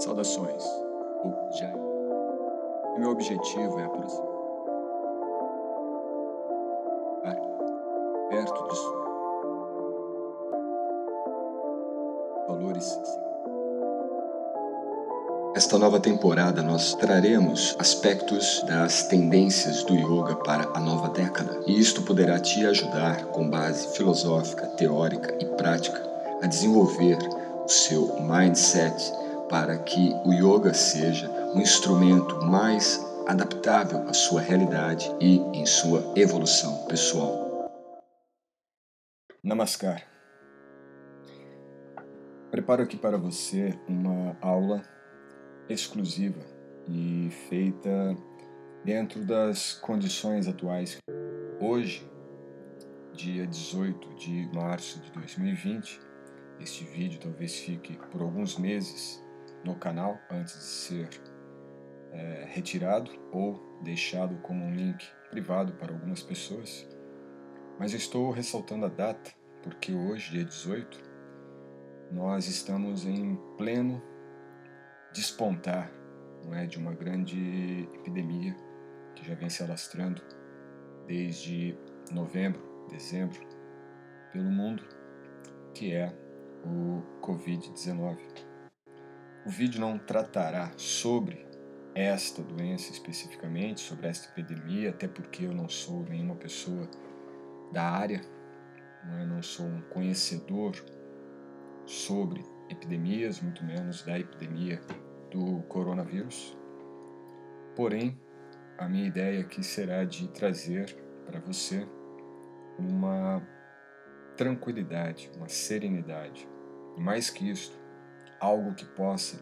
Saudações, o Jai. Meu objetivo é aproximar. Perto disso valores. Esta nova temporada nós traremos aspectos das tendências do yoga para a nova década, e isto poderá te ajudar com base filosófica, teórica e prática a desenvolver o seu mindset para que o yoga seja um instrumento mais adaptável à sua realidade e em sua evolução pessoal. Namaskar. Preparo aqui para você uma aula exclusiva e feita dentro das condições atuais. Hoje, dia 18 de março de 2020, este vídeo talvez fique por alguns meses no canal antes de ser é, retirado ou deixado como um link privado para algumas pessoas. Mas estou ressaltando a data porque hoje, dia 18, nós estamos em pleno despontar não é, de uma grande epidemia que já vem se alastrando desde novembro, dezembro, pelo mundo, que é o Covid-19. O vídeo não tratará sobre esta doença especificamente, sobre esta epidemia, até porque eu não sou nenhuma pessoa da área, não, é? não sou um conhecedor sobre epidemias, muito menos da epidemia do coronavírus. Porém, a minha ideia aqui será de trazer para você uma tranquilidade, uma serenidade, e mais que isto, algo que possa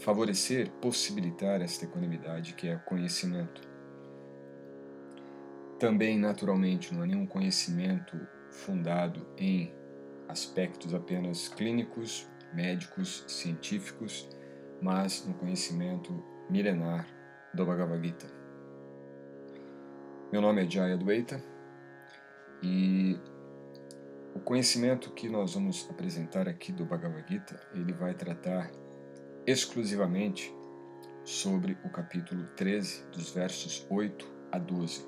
favorecer, possibilitar esta equanimidade que é conhecimento. Também, naturalmente, não há nenhum conhecimento fundado em aspectos apenas clínicos, médicos, científicos, mas no conhecimento milenar do Bhagavad Gita. Meu nome é Jaya Dwaita e o conhecimento que nós vamos apresentar aqui do Bhagavad Gita, ele vai tratar exclusivamente sobre o capítulo 13, dos versos 8 a 12.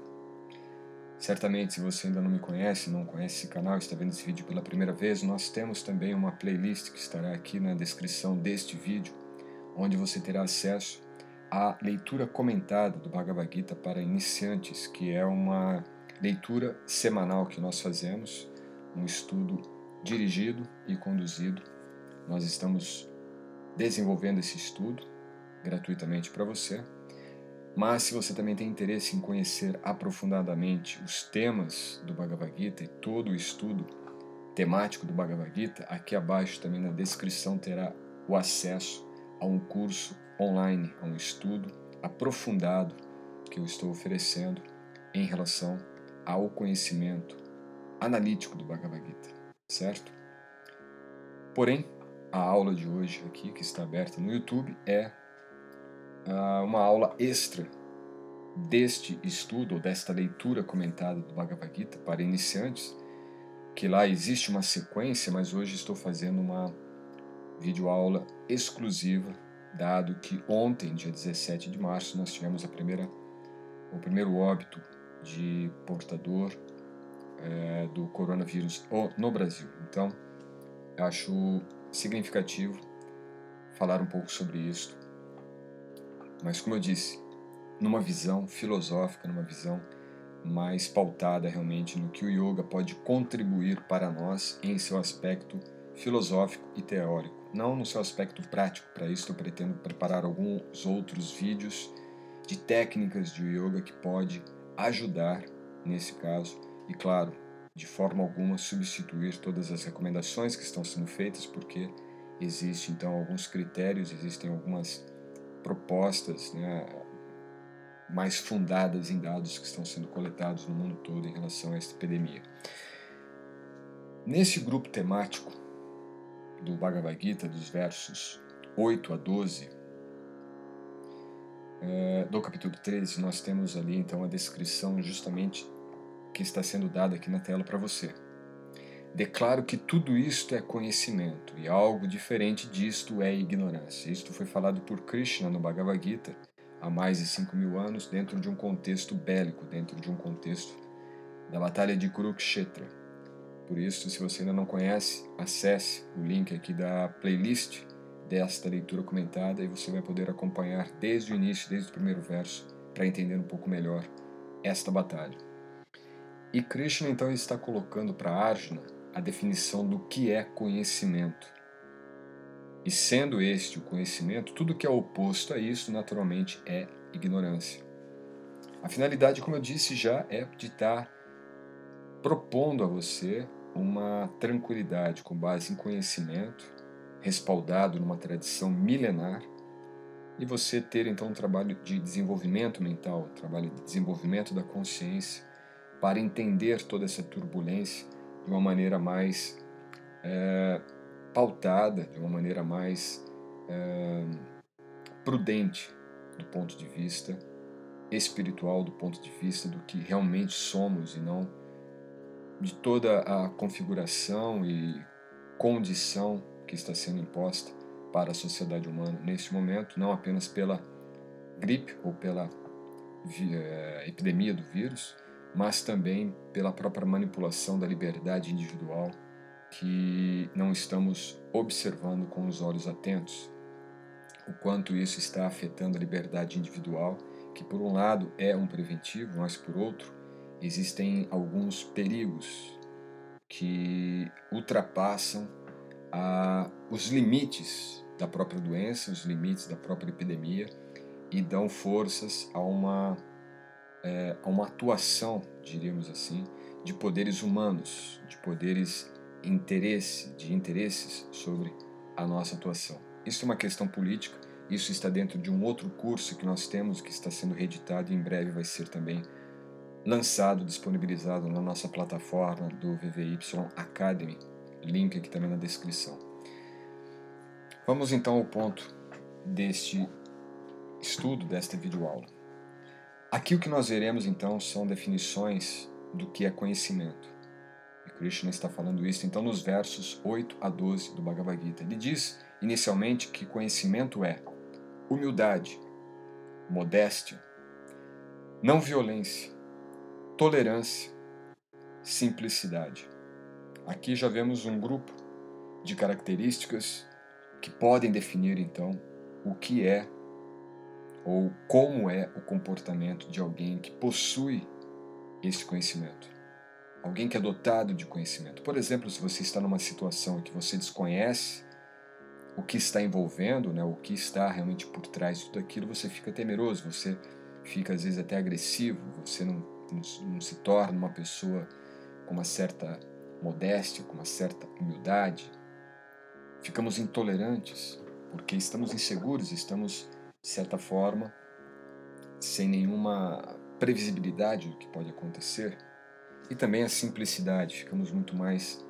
Certamente, se você ainda não me conhece, não conhece esse canal, está vendo esse vídeo pela primeira vez, nós temos também uma playlist que estará aqui na descrição deste vídeo, onde você terá acesso à leitura comentada do Bhagavad Gita para iniciantes, que é uma leitura semanal que nós fazemos um estudo dirigido e conduzido. Nós estamos desenvolvendo esse estudo gratuitamente para você. Mas se você também tem interesse em conhecer aprofundadamente os temas do Bhagavad Gita e todo o estudo temático do Bhagavad Gita, aqui abaixo também na descrição terá o acesso a um curso online, a um estudo aprofundado que eu estou oferecendo em relação ao conhecimento analítico do Bhagavad Gita, certo? Porém, a aula de hoje aqui, que está aberta no YouTube, é uh, uma aula extra deste estudo, ou desta leitura comentada do Bhagavad Gita para iniciantes, que lá existe uma sequência, mas hoje estou fazendo uma videoaula exclusiva, dado que ontem, dia 17 de março, nós tivemos a primeira, o primeiro óbito de portador é, do coronavírus no Brasil. Então, acho significativo falar um pouco sobre isso. Mas, como eu disse, numa visão filosófica, numa visão mais pautada realmente no que o yoga pode contribuir para nós em seu aspecto filosófico e teórico, não no seu aspecto prático. Para isso, eu pretendo preparar alguns outros vídeos de técnicas de yoga que pode ajudar nesse caso e, claro, de forma alguma substituir todas as recomendações que estão sendo feitas, porque existem então alguns critérios, existem algumas propostas né, mais fundadas em dados que estão sendo coletados no mundo todo em relação a esta epidemia. Nesse grupo temático do Bhagavad Gita, dos versos 8 a 12, eh, do capítulo 13, nós temos ali então a descrição justamente que está sendo dada aqui na tela para você. Declaro que tudo isto é conhecimento e algo diferente disto é ignorância. Isto foi falado por Krishna no Bhagavad Gita há mais de 5 mil anos, dentro de um contexto bélico, dentro de um contexto da Batalha de Kurukshetra. Por isso, se você ainda não conhece, acesse o link aqui da playlist desta leitura comentada e você vai poder acompanhar desde o início, desde o primeiro verso, para entender um pouco melhor esta batalha. E Krishna então está colocando para Arjuna a definição do que é conhecimento. E sendo este o conhecimento, tudo que é oposto a isso, naturalmente, é ignorância. A finalidade, como eu disse já, é de estar propondo a você uma tranquilidade com base em conhecimento, respaldado numa tradição milenar, e você ter então um trabalho de desenvolvimento mental, um trabalho de desenvolvimento da consciência, para entender toda essa turbulência de uma maneira mais é, pautada, de uma maneira mais é, prudente do ponto de vista espiritual, do ponto de vista do que realmente somos e não de toda a configuração e condição que está sendo imposta para a sociedade humana neste momento, não apenas pela gripe ou pela é, epidemia do vírus, mas também pela própria manipulação da liberdade individual que não estamos observando com os olhos atentos. O quanto isso está afetando a liberdade individual, que por um lado é um preventivo, mas por outro existem alguns perigos que ultrapassam a, os limites da própria doença, os limites da própria epidemia e dão forças a uma é, a uma atuação, diríamos assim, de poderes humanos, de poderes interesse, de interesses sobre a nossa atuação. Isso é uma questão política, isso está dentro de um outro curso que nós temos que está sendo reeditado e em breve vai ser também lançado, disponibilizado na nossa plataforma do VVY Academy, link aqui também na descrição. Vamos então ao ponto deste estudo, desta videoaula. Aqui o que nós veremos então são definições do que é conhecimento. E Krishna está falando isso então nos versos 8 a 12 do Bhagavad Gita. Ele diz inicialmente que conhecimento é humildade, modéstia, não violência, tolerância, simplicidade. Aqui já vemos um grupo de características que podem definir então o que é ou como é o comportamento de alguém que possui esse conhecimento. Alguém que é dotado de conhecimento. Por exemplo, se você está numa situação em que você desconhece o que está envolvendo, né, o que está realmente por trás de tudo aquilo, você fica temeroso, você fica às vezes até agressivo, você não, não, não se torna uma pessoa com uma certa modéstia, com uma certa humildade. Ficamos intolerantes porque estamos inseguros, estamos de certa forma, sem nenhuma previsibilidade do que pode acontecer. E também a simplicidade, ficamos muito mais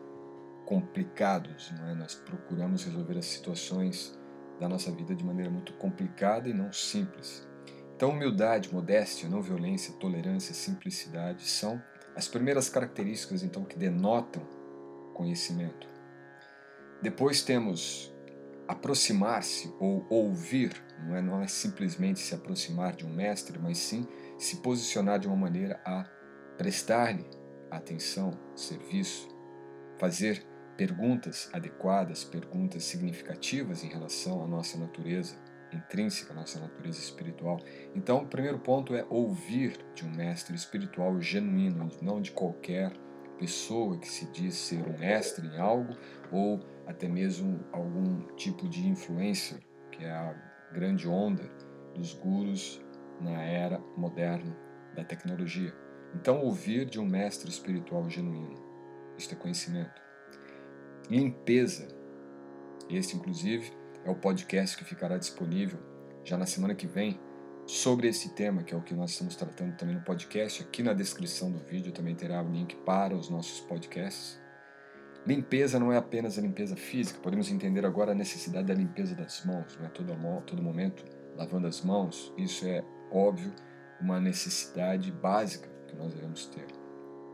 complicados, não é? nós procuramos resolver as situações da nossa vida de maneira muito complicada e não simples. Então, humildade, modéstia, não violência, tolerância, simplicidade são as primeiras características então que denotam conhecimento. Depois temos aproximar-se ou ouvir, não é, não é simplesmente se aproximar de um mestre, mas sim se posicionar de uma maneira a prestar-lhe atenção, serviço, fazer perguntas adequadas, perguntas significativas em relação à nossa natureza intrínseca, à nossa natureza espiritual. Então, o primeiro ponto é ouvir de um mestre espiritual genuíno, não de qualquer pessoa que se diz ser um mestre em algo ou até mesmo algum tipo de influência, que é a grande onda dos gurus na era moderna da tecnologia. Então, ouvir de um mestre espiritual genuíno, isto é conhecimento. Limpeza, este inclusive é o podcast que ficará disponível já na semana que vem sobre esse tema, que é o que nós estamos tratando também no podcast. Aqui na descrição do vídeo também terá o link para os nossos podcasts. Limpeza não é apenas a limpeza física, podemos entender agora a necessidade da limpeza das mãos, não é todo, todo momento lavando as mãos, isso é óbvio uma necessidade básica que nós devemos ter.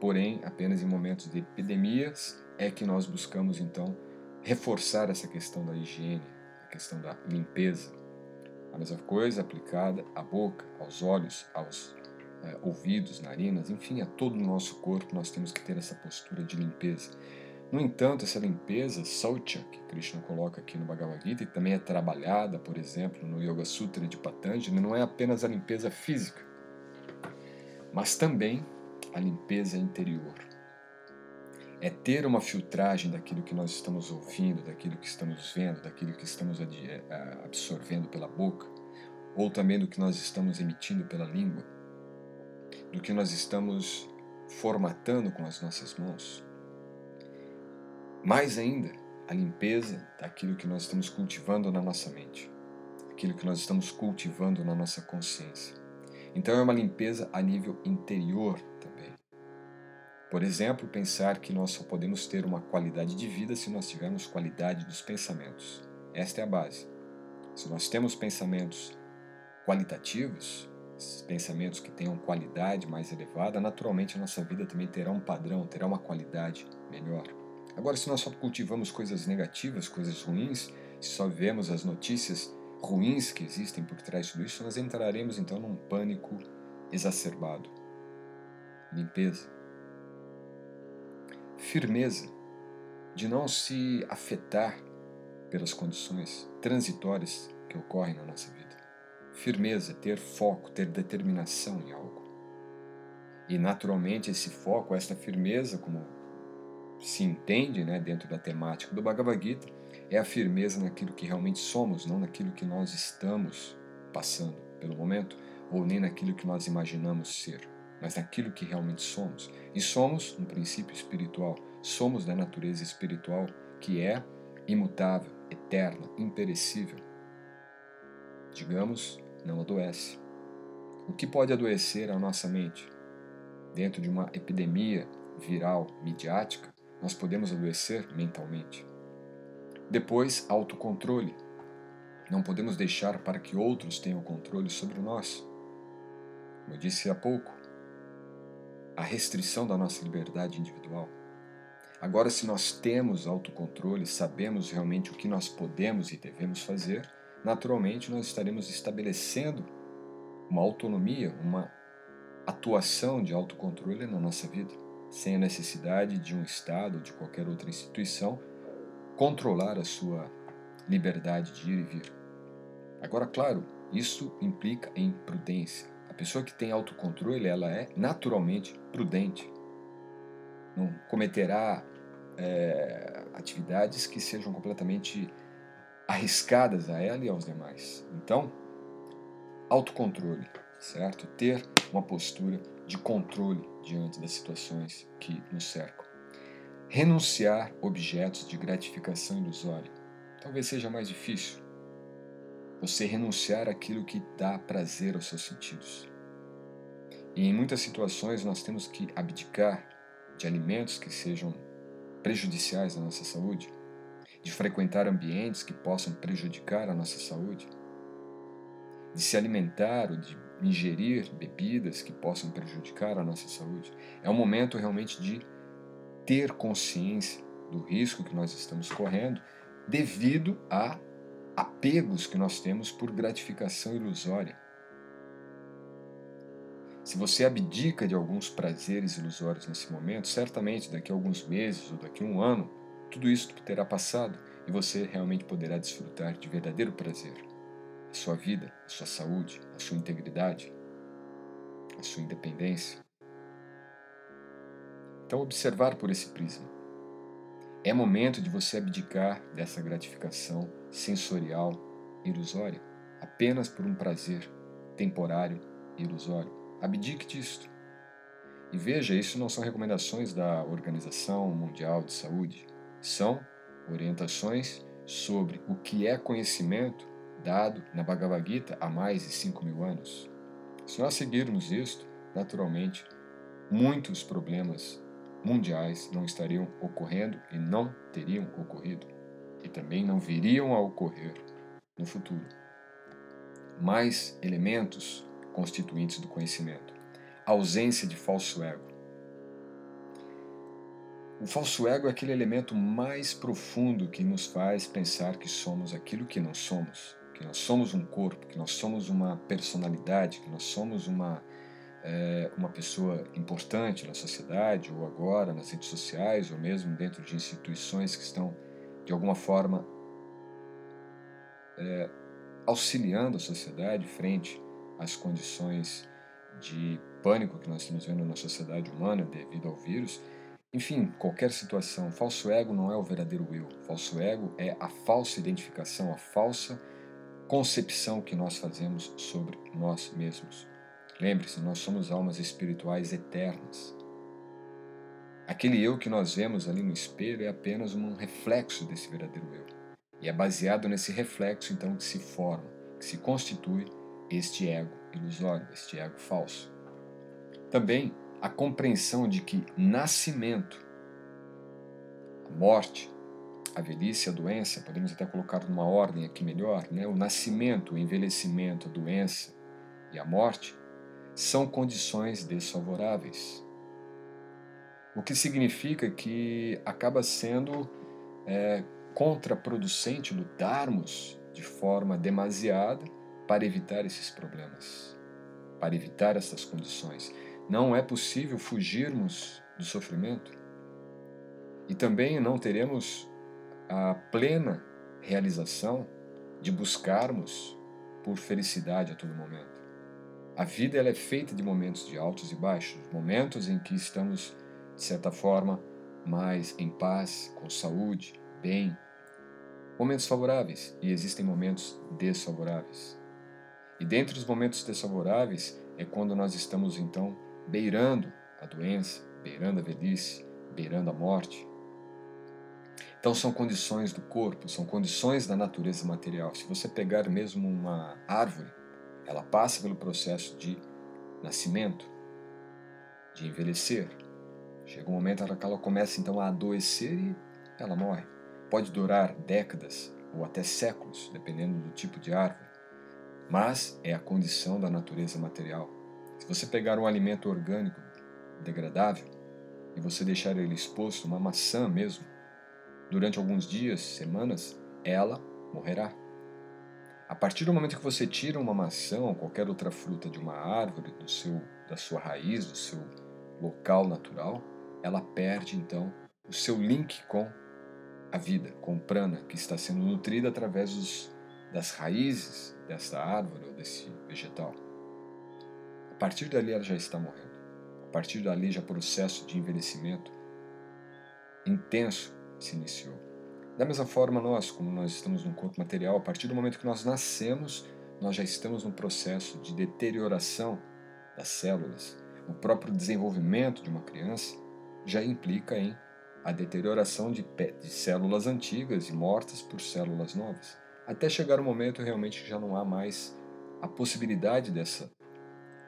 Porém, apenas em momentos de epidemias é que nós buscamos então reforçar essa questão da higiene, a questão da limpeza. A mesma coisa aplicada à boca, aos olhos, aos é, ouvidos, narinas, enfim, a todo o nosso corpo nós temos que ter essa postura de limpeza. No entanto, essa limpeza, Saucha, que Krishna coloca aqui no Bhagavad Gita, e também é trabalhada, por exemplo, no Yoga Sutra de Patanjali, não é apenas a limpeza física, mas também a limpeza interior. É ter uma filtragem daquilo que nós estamos ouvindo, daquilo que estamos vendo, daquilo que estamos eh, absorvendo pela boca, ou também do que nós estamos emitindo pela língua, do que nós estamos formatando com as nossas mãos mais ainda, a limpeza daquilo que nós estamos cultivando na nossa mente, aquilo que nós estamos cultivando na nossa consciência. Então é uma limpeza a nível interior também. Por exemplo, pensar que nós só podemos ter uma qualidade de vida se nós tivermos qualidade dos pensamentos. Esta é a base. Se nós temos pensamentos qualitativos, pensamentos que tenham qualidade mais elevada, naturalmente a nossa vida também terá um padrão, terá uma qualidade melhor. Agora, se nós só cultivamos coisas negativas, coisas ruins, se só vemos as notícias ruins que existem por trás de tudo isso, nós entraremos então num pânico exacerbado. Limpeza. Firmeza, de não se afetar pelas condições transitórias que ocorrem na nossa vida. Firmeza, ter foco, ter determinação em algo. E naturalmente esse foco, essa firmeza, como se entende né, dentro da temática do Bhagavad Gita é a firmeza naquilo que realmente somos, não naquilo que nós estamos passando pelo momento, ou nem naquilo que nós imaginamos ser, mas naquilo que realmente somos. E somos um princípio espiritual, somos da natureza espiritual que é imutável, eterna, imperecível. Digamos, não adoece. O que pode adoecer a nossa mente? Dentro de uma epidemia viral midiática, nós podemos adoecer mentalmente. Depois, autocontrole. Não podemos deixar para que outros tenham controle sobre nós. Como eu disse há pouco, a restrição da nossa liberdade individual. Agora, se nós temos autocontrole, sabemos realmente o que nós podemos e devemos fazer, naturalmente nós estaremos estabelecendo uma autonomia, uma atuação de autocontrole na nossa vida sem a necessidade de um Estado de qualquer outra instituição controlar a sua liberdade de ir e vir. Agora, claro, isso implica em prudência. A pessoa que tem autocontrole, ela é naturalmente prudente. Não cometerá é, atividades que sejam completamente arriscadas a ela e aos demais. Então, autocontrole, certo? Ter uma postura de controle diante das situações que nos cercam. Renunciar objetos de gratificação ilusória. Talvez seja mais difícil. Você renunciar aquilo que dá prazer aos seus sentidos. E em muitas situações nós temos que abdicar de alimentos que sejam prejudiciais à nossa saúde, de frequentar ambientes que possam prejudicar a nossa saúde, de se alimentar ou de ingerir bebidas que possam prejudicar a nossa saúde. É um momento realmente de ter consciência do risco que nós estamos correndo devido a apegos que nós temos por gratificação ilusória. Se você abdica de alguns prazeres ilusórios nesse momento, certamente daqui a alguns meses ou daqui a um ano, tudo isso terá passado e você realmente poderá desfrutar de verdadeiro prazer a sua vida, a sua saúde, a sua integridade, a sua independência. Então, observar por esse prisma. É momento de você abdicar dessa gratificação sensorial ilusória, apenas por um prazer temporário ilusório. Abdique disto. E veja, isso não são recomendações da Organização Mundial de Saúde, são orientações sobre o que é conhecimento dado na Bhagavad Gita há mais de 5 mil anos. Se nós seguirmos isto, naturalmente, muitos problemas mundiais não estariam ocorrendo e não teriam ocorrido, e também não viriam a ocorrer no futuro. Mais elementos constituintes do conhecimento. ausência de falso ego. O falso ego é aquele elemento mais profundo que nos faz pensar que somos aquilo que não somos, que nós somos um corpo, que nós somos uma personalidade, que nós somos uma, é, uma pessoa importante na sociedade, ou agora nas redes sociais, ou mesmo dentro de instituições que estão, de alguma forma, é, auxiliando a sociedade frente às condições de pânico que nós estamos vendo na sociedade humana devido ao vírus. Enfim, qualquer situação, falso ego não é o verdadeiro eu. Falso ego é a falsa identificação, a falsa concepção que nós fazemos sobre nós mesmos. Lembre-se, nós somos almas espirituais eternas. Aquele eu que nós vemos ali no espelho é apenas um reflexo desse verdadeiro eu. E é baseado nesse reflexo então que se forma, que se constitui este ego ilusório, este ego falso. Também a compreensão de que nascimento, a morte, a velhice, a doença, podemos até colocar numa ordem aqui melhor, né? o nascimento, o envelhecimento, a doença e a morte são condições desfavoráveis. O que significa que acaba sendo é, contraproducente lutarmos de forma demasiada para evitar esses problemas, para evitar essas condições. Não é possível fugirmos do sofrimento e também não teremos a plena realização de buscarmos por felicidade a todo momento. A vida ela é feita de momentos de altos e baixos, momentos em que estamos, de certa forma, mais em paz, com saúde, bem, momentos favoráveis e existem momentos desfavoráveis. E dentre os momentos desfavoráveis é quando nós estamos então beirando a doença, beirando a velhice, beirando a morte. Então são condições do corpo, são condições da natureza material. Se você pegar mesmo uma árvore, ela passa pelo processo de nascimento, de envelhecer. Chega um momento em que ela começa então a adoecer e ela morre. Pode durar décadas ou até séculos, dependendo do tipo de árvore mas é a condição da natureza material. Se você pegar um alimento orgânico degradável e você deixar ele exposto, uma maçã mesmo, durante alguns dias, semanas, ela morrerá. A partir do momento que você tira uma maçã ou qualquer outra fruta de uma árvore, do seu, da sua raiz, do seu local natural, ela perde então o seu link com a vida, com o prana, que está sendo nutrida através dos, das raízes dessa árvore ou desse vegetal. A partir dali ela já está morrendo. A partir dali já processo de envelhecimento intenso se iniciou. Da mesma forma nós, como nós estamos num corpo material, a partir do momento que nós nascemos, nós já estamos num processo de deterioração das células. O próprio desenvolvimento de uma criança já implica em a deterioração de, de células antigas e mortas por células novas até chegar o momento realmente que já não há mais a possibilidade dessa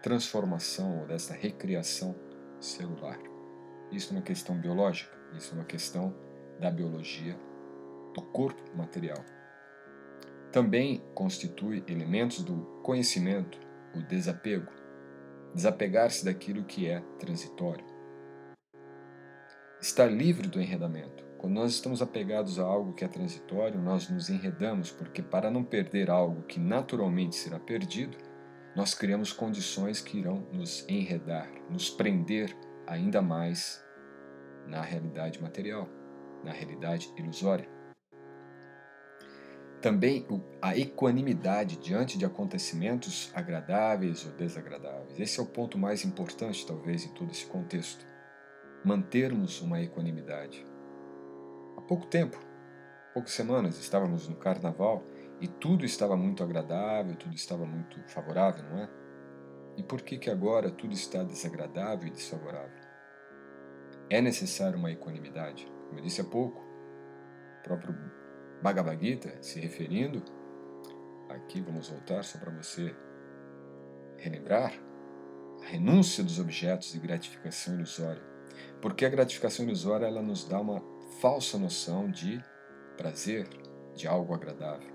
transformação ou dessa recriação celular. Isso é uma questão biológica, isso é uma questão da biologia do corpo material. Também constitui elementos do conhecimento o desapego, desapegar-se daquilo que é transitório. Estar livre do enredamento, quando nós estamos apegados a algo que é transitório, nós nos enredamos, porque para não perder algo que naturalmente será perdido, nós criamos condições que irão nos enredar, nos prender ainda mais na realidade material, na realidade ilusória. Também a equanimidade diante de acontecimentos agradáveis ou desagradáveis. Esse é o ponto mais importante, talvez, em todo esse contexto. Mantermos uma equanimidade pouco tempo, poucas semanas, estávamos no carnaval e tudo estava muito agradável, tudo estava muito favorável, não é? E por que que agora tudo está desagradável e desfavorável? É necessário uma equanimidade. Como eu disse há pouco, o próprio Bhagavad Gita, se referindo, aqui vamos voltar só para você relembrar, a renúncia dos objetos de gratificação ilusória. Porque a gratificação ilusória ela nos dá uma falsa noção de prazer, de algo agradável.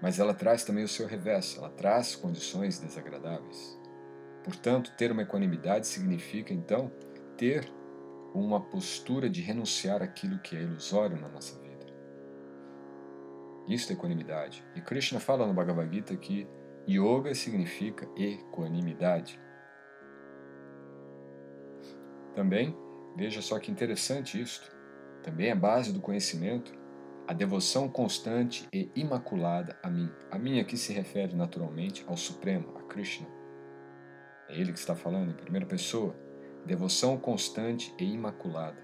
Mas ela traz também o seu revés, ela traz condições desagradáveis. Portanto, ter uma equanimidade significa, então, ter uma postura de renunciar àquilo que é ilusório na nossa vida. Isso é equanimidade. E Krishna fala no Bhagavad Gita que yoga significa equanimidade. Também, veja só que interessante isto, também é base do conhecimento, a devoção constante e imaculada a mim. A mim aqui se refere naturalmente ao Supremo, a Krishna. É ele que está falando em primeira pessoa. Devoção constante e imaculada.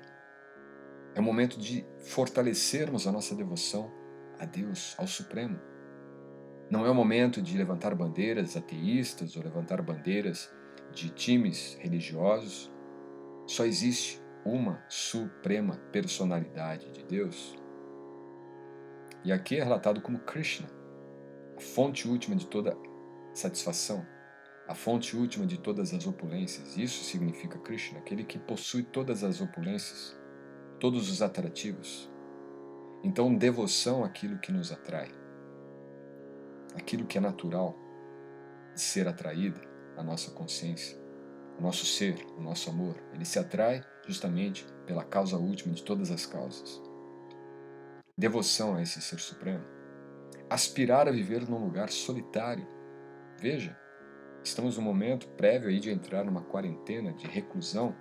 É o momento de fortalecermos a nossa devoção a Deus, ao Supremo. Não é o momento de levantar bandeiras ateístas ou levantar bandeiras de times religiosos. Só existe uma suprema personalidade de Deus. E aqui é relatado como Krishna, a fonte última de toda satisfação, a fonte última de todas as opulências. Isso significa Krishna, aquele que possui todas as opulências, todos os atrativos. Então, devoção àquilo que nos atrai, aquilo que é natural de ser atraída, a nossa consciência, o nosso ser, o nosso amor. Ele se atrai justamente pela causa última de todas as causas. Devoção a esse Ser Supremo. Aspirar a viver num lugar solitário. Veja, estamos no momento prévio aí de entrar numa quarentena de reclusão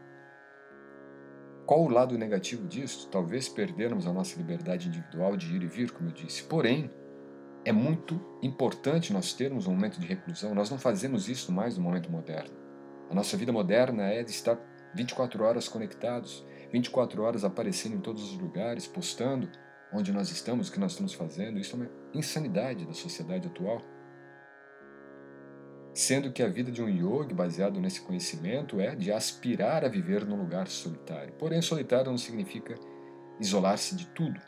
qual o lado negativo disso? Talvez perdermos a nossa liberdade individual de ir e vir, como eu disse. Porém, é muito importante nós termos um momento de reclusão. Nós não fazemos isso mais no momento moderno. A nossa vida moderna é de estar 24 horas conectados, 24 horas aparecendo em todos os lugares, postando onde nós estamos, o que nós estamos fazendo. Isso é uma insanidade da sociedade atual sendo que a vida de um yogi baseado nesse conhecimento é de aspirar a viver num lugar solitário. Porém, solitário não significa isolar-se de tudo.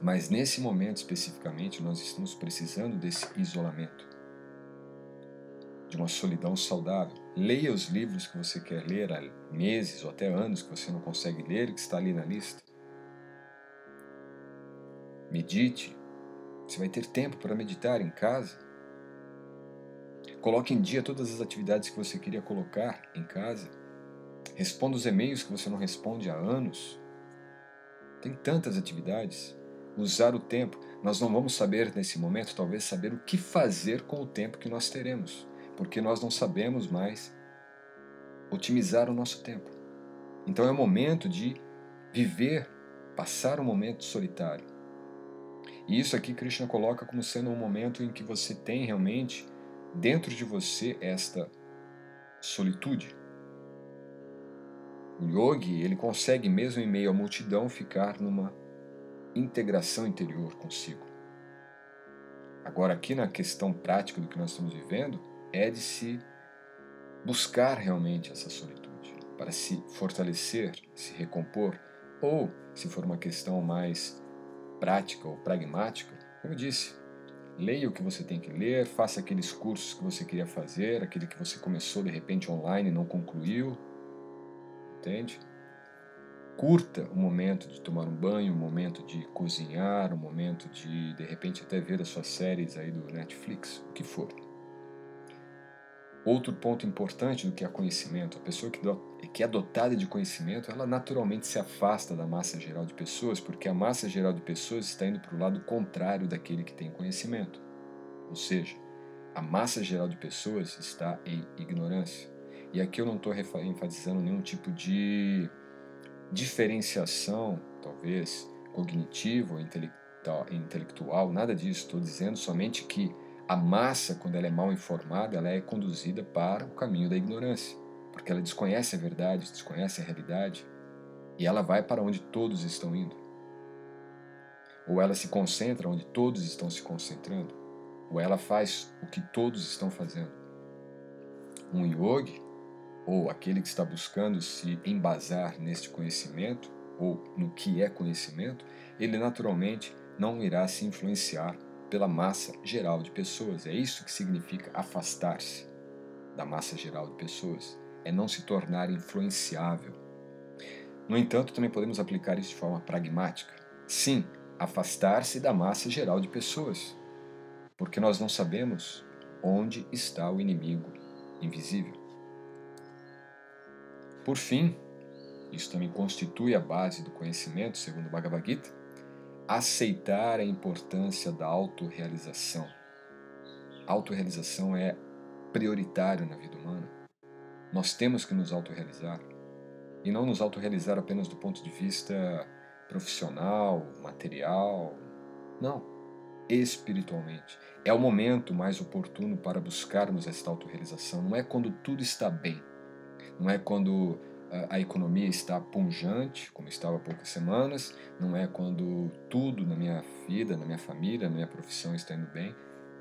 Mas nesse momento especificamente, nós estamos precisando desse isolamento, de uma solidão saudável. Leia os livros que você quer ler há meses ou até anos que você não consegue ler que está ali na lista. Medite. Você vai ter tempo para meditar em casa Coloque em dia todas as atividades que você queria colocar em casa. Responda os e-mails que você não responde há anos. Tem tantas atividades. Usar o tempo. Nós não vamos saber nesse momento, talvez, saber o que fazer com o tempo que nós teremos, porque nós não sabemos mais otimizar o nosso tempo. Então é o momento de viver, passar um momento solitário. E isso aqui Krishna coloca como sendo um momento em que você tem realmente dentro de você esta solitude. O yogi, ele consegue mesmo em meio à multidão ficar numa integração interior consigo. Agora aqui na questão prática do que nós estamos vivendo é de se buscar realmente essa solitude para se fortalecer, se recompor, ou se for uma questão mais prática ou pragmática, como eu disse, Leia o que você tem que ler, faça aqueles cursos que você queria fazer, aquele que você começou de repente online e não concluiu. Entende? Curta o momento de tomar um banho, o momento de cozinhar, o momento de de repente até ver as suas séries aí do Netflix, o que for. Outro ponto importante do que é conhecimento, a pessoa que é dotada de conhecimento, ela naturalmente se afasta da massa geral de pessoas, porque a massa geral de pessoas está indo para o lado contrário daquele que tem conhecimento. Ou seja, a massa geral de pessoas está em ignorância. E aqui eu não estou enfatizando nenhum tipo de diferenciação, talvez, cognitiva ou intelectual, nada disso. Estou dizendo somente que a massa, quando ela é mal informada, ela é conduzida para o caminho da ignorância, porque ela desconhece a verdade, desconhece a realidade, e ela vai para onde todos estão indo. Ou ela se concentra onde todos estão se concentrando, ou ela faz o que todos estão fazendo. Um yogi, ou aquele que está buscando se embasar neste conhecimento, ou no que é conhecimento, ele naturalmente não irá se influenciar pela massa geral de pessoas. É isso que significa afastar-se da massa geral de pessoas. É não se tornar influenciável. No entanto, também podemos aplicar isso de forma pragmática. Sim, afastar-se da massa geral de pessoas, porque nós não sabemos onde está o inimigo invisível. Por fim, isso também constitui a base do conhecimento, segundo Bhagavad Gita, aceitar a importância da autorrealização. Autorrealização é prioritário na vida humana. Nós temos que nos autorrealizar. E não nos autorrealizar apenas do ponto de vista profissional, material. Não. Espiritualmente. É o momento mais oportuno para buscarmos esta autorrealização. Não é quando tudo está bem. Não é quando a economia está punjante, como estava há poucas semanas, não é quando tudo na minha vida, na minha família, na minha profissão está indo bem.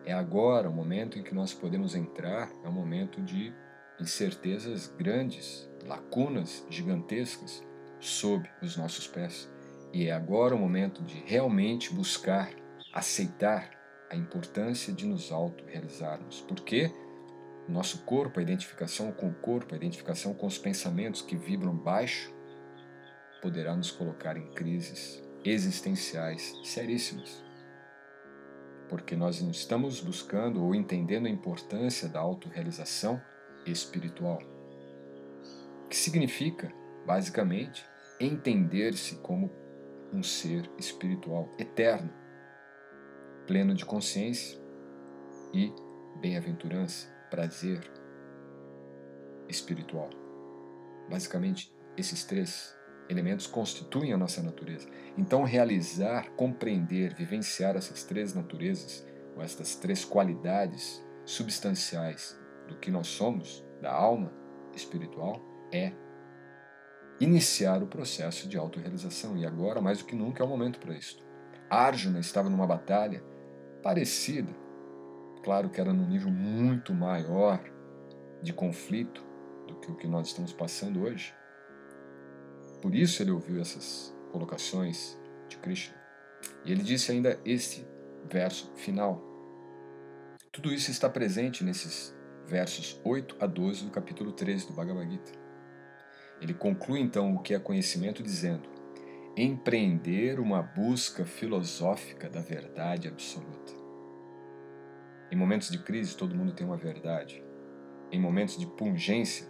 É agora o momento em que nós podemos entrar, é um momento de incertezas grandes, lacunas gigantescas sob os nossos pés. E é agora o momento de realmente buscar, aceitar a importância de nos autorrealizarmos. Por quê? Porque nosso corpo, a identificação com o corpo, a identificação com os pensamentos que vibram baixo, poderá nos colocar em crises existenciais seríssimas. Porque nós não estamos buscando ou entendendo a importância da autorrealização espiritual. Que significa, basicamente, entender-se como um ser espiritual eterno, pleno de consciência e bem-aventurança prazer espiritual. Basicamente, esses três elementos constituem a nossa natureza. Então, realizar, compreender, vivenciar essas três naturezas, ou estas três qualidades substanciais do que nós somos, da alma espiritual, é iniciar o processo de autorrealização. E agora, mais do que nunca, é o momento para isso. Arjuna estava numa batalha parecida Claro que era num nível muito maior de conflito do que o que nós estamos passando hoje. Por isso ele ouviu essas colocações de Krishna. E ele disse ainda este verso final. Tudo isso está presente nesses versos 8 a 12 do capítulo 13 do Bhagavad Gita. Ele conclui então o que é conhecimento dizendo: empreender uma busca filosófica da verdade absoluta. Momentos de crise, todo mundo tem uma verdade. Em momentos de pungência,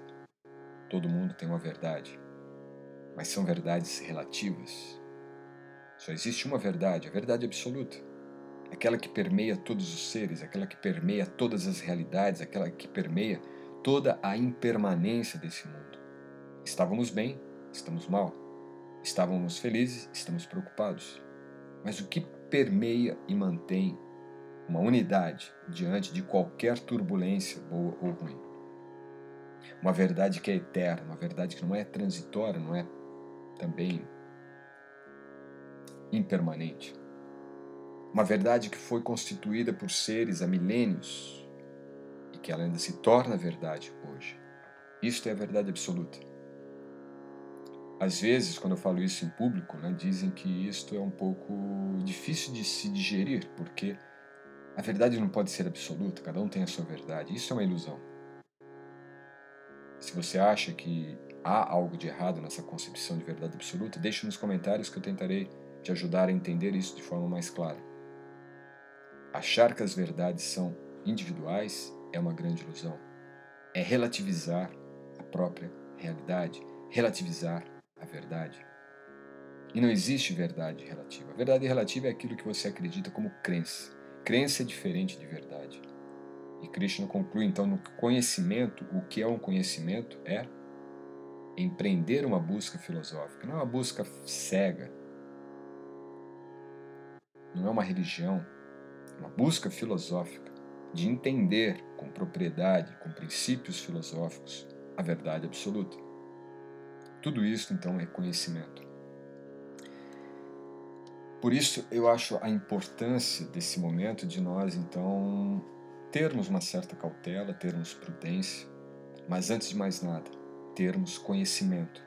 todo mundo tem uma verdade. Mas são verdades relativas. Só existe uma verdade, a verdade absoluta. Aquela que permeia todos os seres, aquela que permeia todas as realidades, aquela que permeia toda a impermanência desse mundo. Estávamos bem, estamos mal. Estávamos felizes, estamos preocupados. Mas o que permeia e mantém uma unidade diante de qualquer turbulência, boa ou ruim. Uma verdade que é eterna, uma verdade que não é transitória, não é também impermanente. Uma verdade que foi constituída por seres há milênios e que ela ainda se torna verdade hoje. Isto é a verdade absoluta. Às vezes, quando eu falo isso em público, né, dizem que isto é um pouco difícil de se digerir, porque a verdade não pode ser absoluta, cada um tem a sua verdade. Isso é uma ilusão. Se você acha que há algo de errado nessa concepção de verdade absoluta, deixe nos comentários que eu tentarei te ajudar a entender isso de forma mais clara. Achar que as verdades são individuais é uma grande ilusão. É relativizar a própria realidade, relativizar a verdade. E não existe verdade relativa. A verdade relativa é aquilo que você acredita como crença. Crença é diferente de verdade. E Krishna conclui então no conhecimento, o que é um conhecimento é empreender uma busca filosófica, não é uma busca cega, não é uma religião, é uma busca filosófica de entender com propriedade, com princípios filosóficos, a verdade absoluta. Tudo isso então é conhecimento. Por isso eu acho a importância desse momento de nós então termos uma certa cautela, termos prudência, mas antes de mais nada, termos conhecimento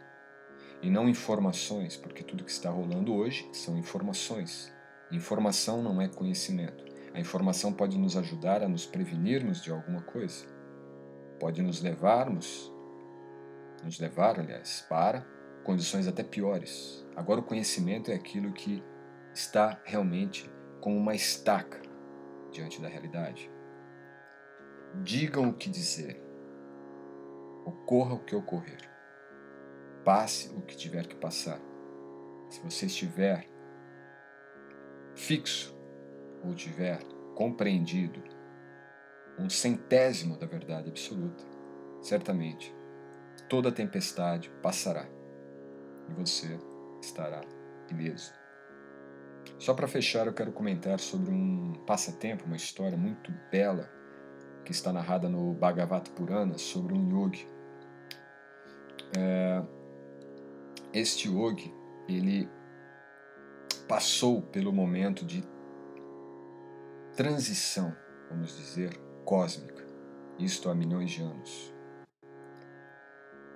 e não informações, porque tudo que está rolando hoje são informações. Informação não é conhecimento. A informação pode nos ajudar a nos prevenirmos de alguma coisa, pode nos levarmos, nos levar, aliás, para condições até piores. Agora o conhecimento é aquilo que está realmente como uma estaca diante da realidade. Digam o que dizer, ocorra o que ocorrer. passe o que tiver que passar. Se você estiver fixo ou tiver compreendido um centésimo da verdade absoluta, certamente toda tempestade passará e você estará ileso. Só para fechar, eu quero comentar sobre um passatempo, uma história muito bela que está narrada no Bhagavata Purana sobre um yogi. É, este yogi, ele passou pelo momento de transição, vamos dizer, cósmica, isto há milhões de anos.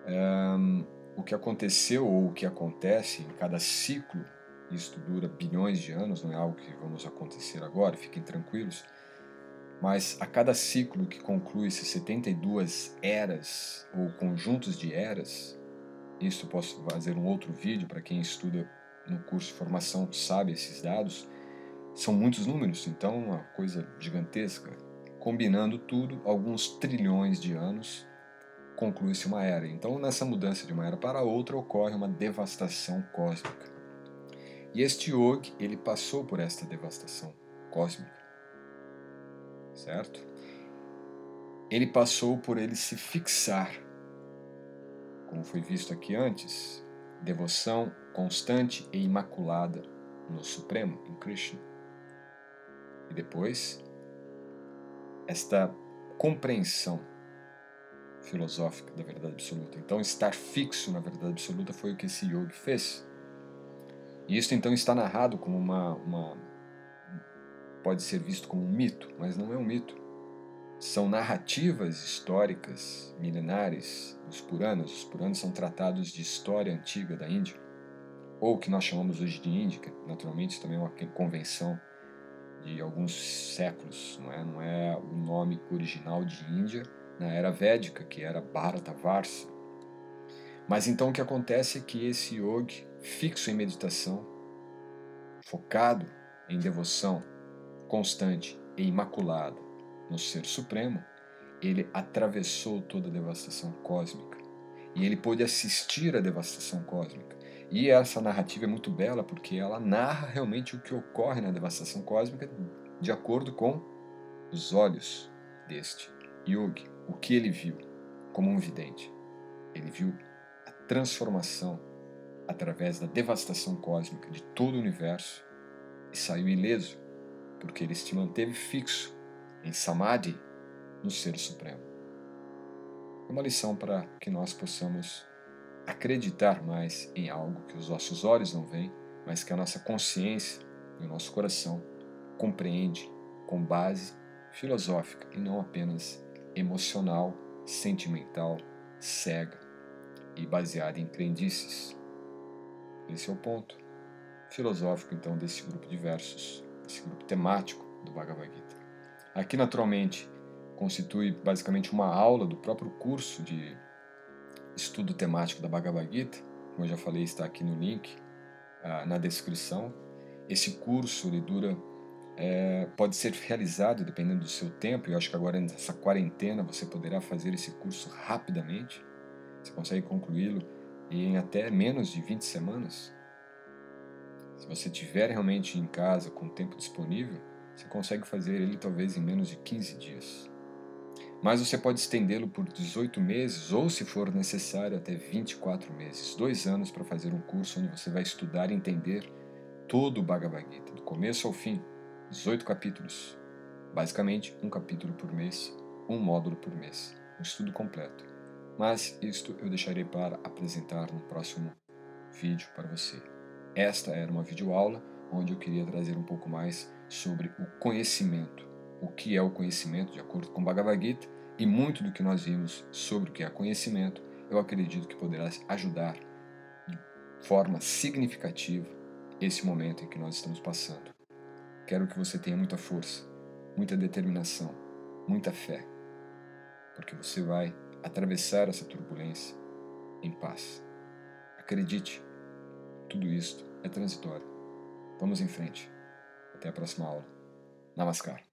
Um, o que aconteceu ou o que acontece em cada ciclo, isto dura bilhões de anos, não é algo que vamos acontecer agora, fiquem tranquilos, mas a cada ciclo que conclui-se 72 eras ou conjuntos de eras, isso posso fazer um outro vídeo para quem estuda no curso de formação sabe esses dados, são muitos números, então uma coisa gigantesca. Combinando tudo, alguns trilhões de anos, conclui-se uma era. Então, nessa mudança de uma era para outra, ocorre uma devastação cósmica. E este yogi, ele passou por esta devastação cósmica. Certo? Ele passou por ele se fixar, como foi visto aqui antes, devoção constante e imaculada no Supremo, em Krishna. E depois, esta compreensão filosófica da verdade absoluta. Então, estar fixo na verdade absoluta foi o que esse yogi fez. E isso então está narrado como uma, uma pode ser visto como um mito, mas não é um mito. São narrativas históricas milenares dos Puranas. Os Puranas são tratados de história antiga da Índia, ou que nós chamamos hoje de Índia, que naturalmente também é uma convenção de alguns séculos, não é? Não é o nome original de Índia na era védica, que era Bharatavarsa. Mas então o que acontece é que esse yogi, fixo em meditação, focado em devoção constante e imaculada no Ser Supremo, ele atravessou toda a devastação cósmica e ele pôde assistir à devastação cósmica. E essa narrativa é muito bela porque ela narra realmente o que ocorre na devastação cósmica de acordo com os olhos deste yogi. O que ele viu como um vidente? Ele viu a transformação através da devastação cósmica de todo o universo e saiu ileso porque ele se manteve fixo em samadhi no Ser Supremo. É uma lição para que nós possamos acreditar mais em algo que os nossos olhos não veem, mas que a nossa consciência e o nosso coração compreende com base filosófica e não apenas emocional, sentimental, cega e baseada em crendices. Esse é o ponto filosófico então desse grupo de versos, esse grupo temático do Bhagavad Gita. Aqui naturalmente constitui basicamente uma aula do próprio curso de estudo temático da Bhagavad Gita, como eu já falei, está aqui no link, ah, na descrição. Esse curso ele dura, é, pode ser realizado dependendo do seu tempo. Eu acho que agora nessa quarentena você poderá fazer esse curso rapidamente. Você consegue concluí-lo em até menos de 20 semanas. Se você tiver realmente em casa com tempo disponível, você consegue fazer ele talvez em menos de 15 dias mas você pode estendê-lo por 18 meses ou, se for necessário, até 24 meses, dois anos para fazer um curso onde você vai estudar e entender todo o Bhagavad Gita, do começo ao fim, 18 capítulos, basicamente um capítulo por mês, um módulo por mês, um estudo completo. Mas isto eu deixarei para apresentar no próximo vídeo para você. Esta era uma videoaula onde eu queria trazer um pouco mais sobre o conhecimento, o que é o conhecimento de acordo com Bhagavad Gita e muito do que nós vimos sobre o que é conhecimento, eu acredito que poderá ajudar de forma significativa esse momento em que nós estamos passando. Quero que você tenha muita força, muita determinação, muita fé, porque você vai atravessar essa turbulência em paz. Acredite, tudo isto é transitório. Vamos em frente. Até a próxima aula. Namaskar.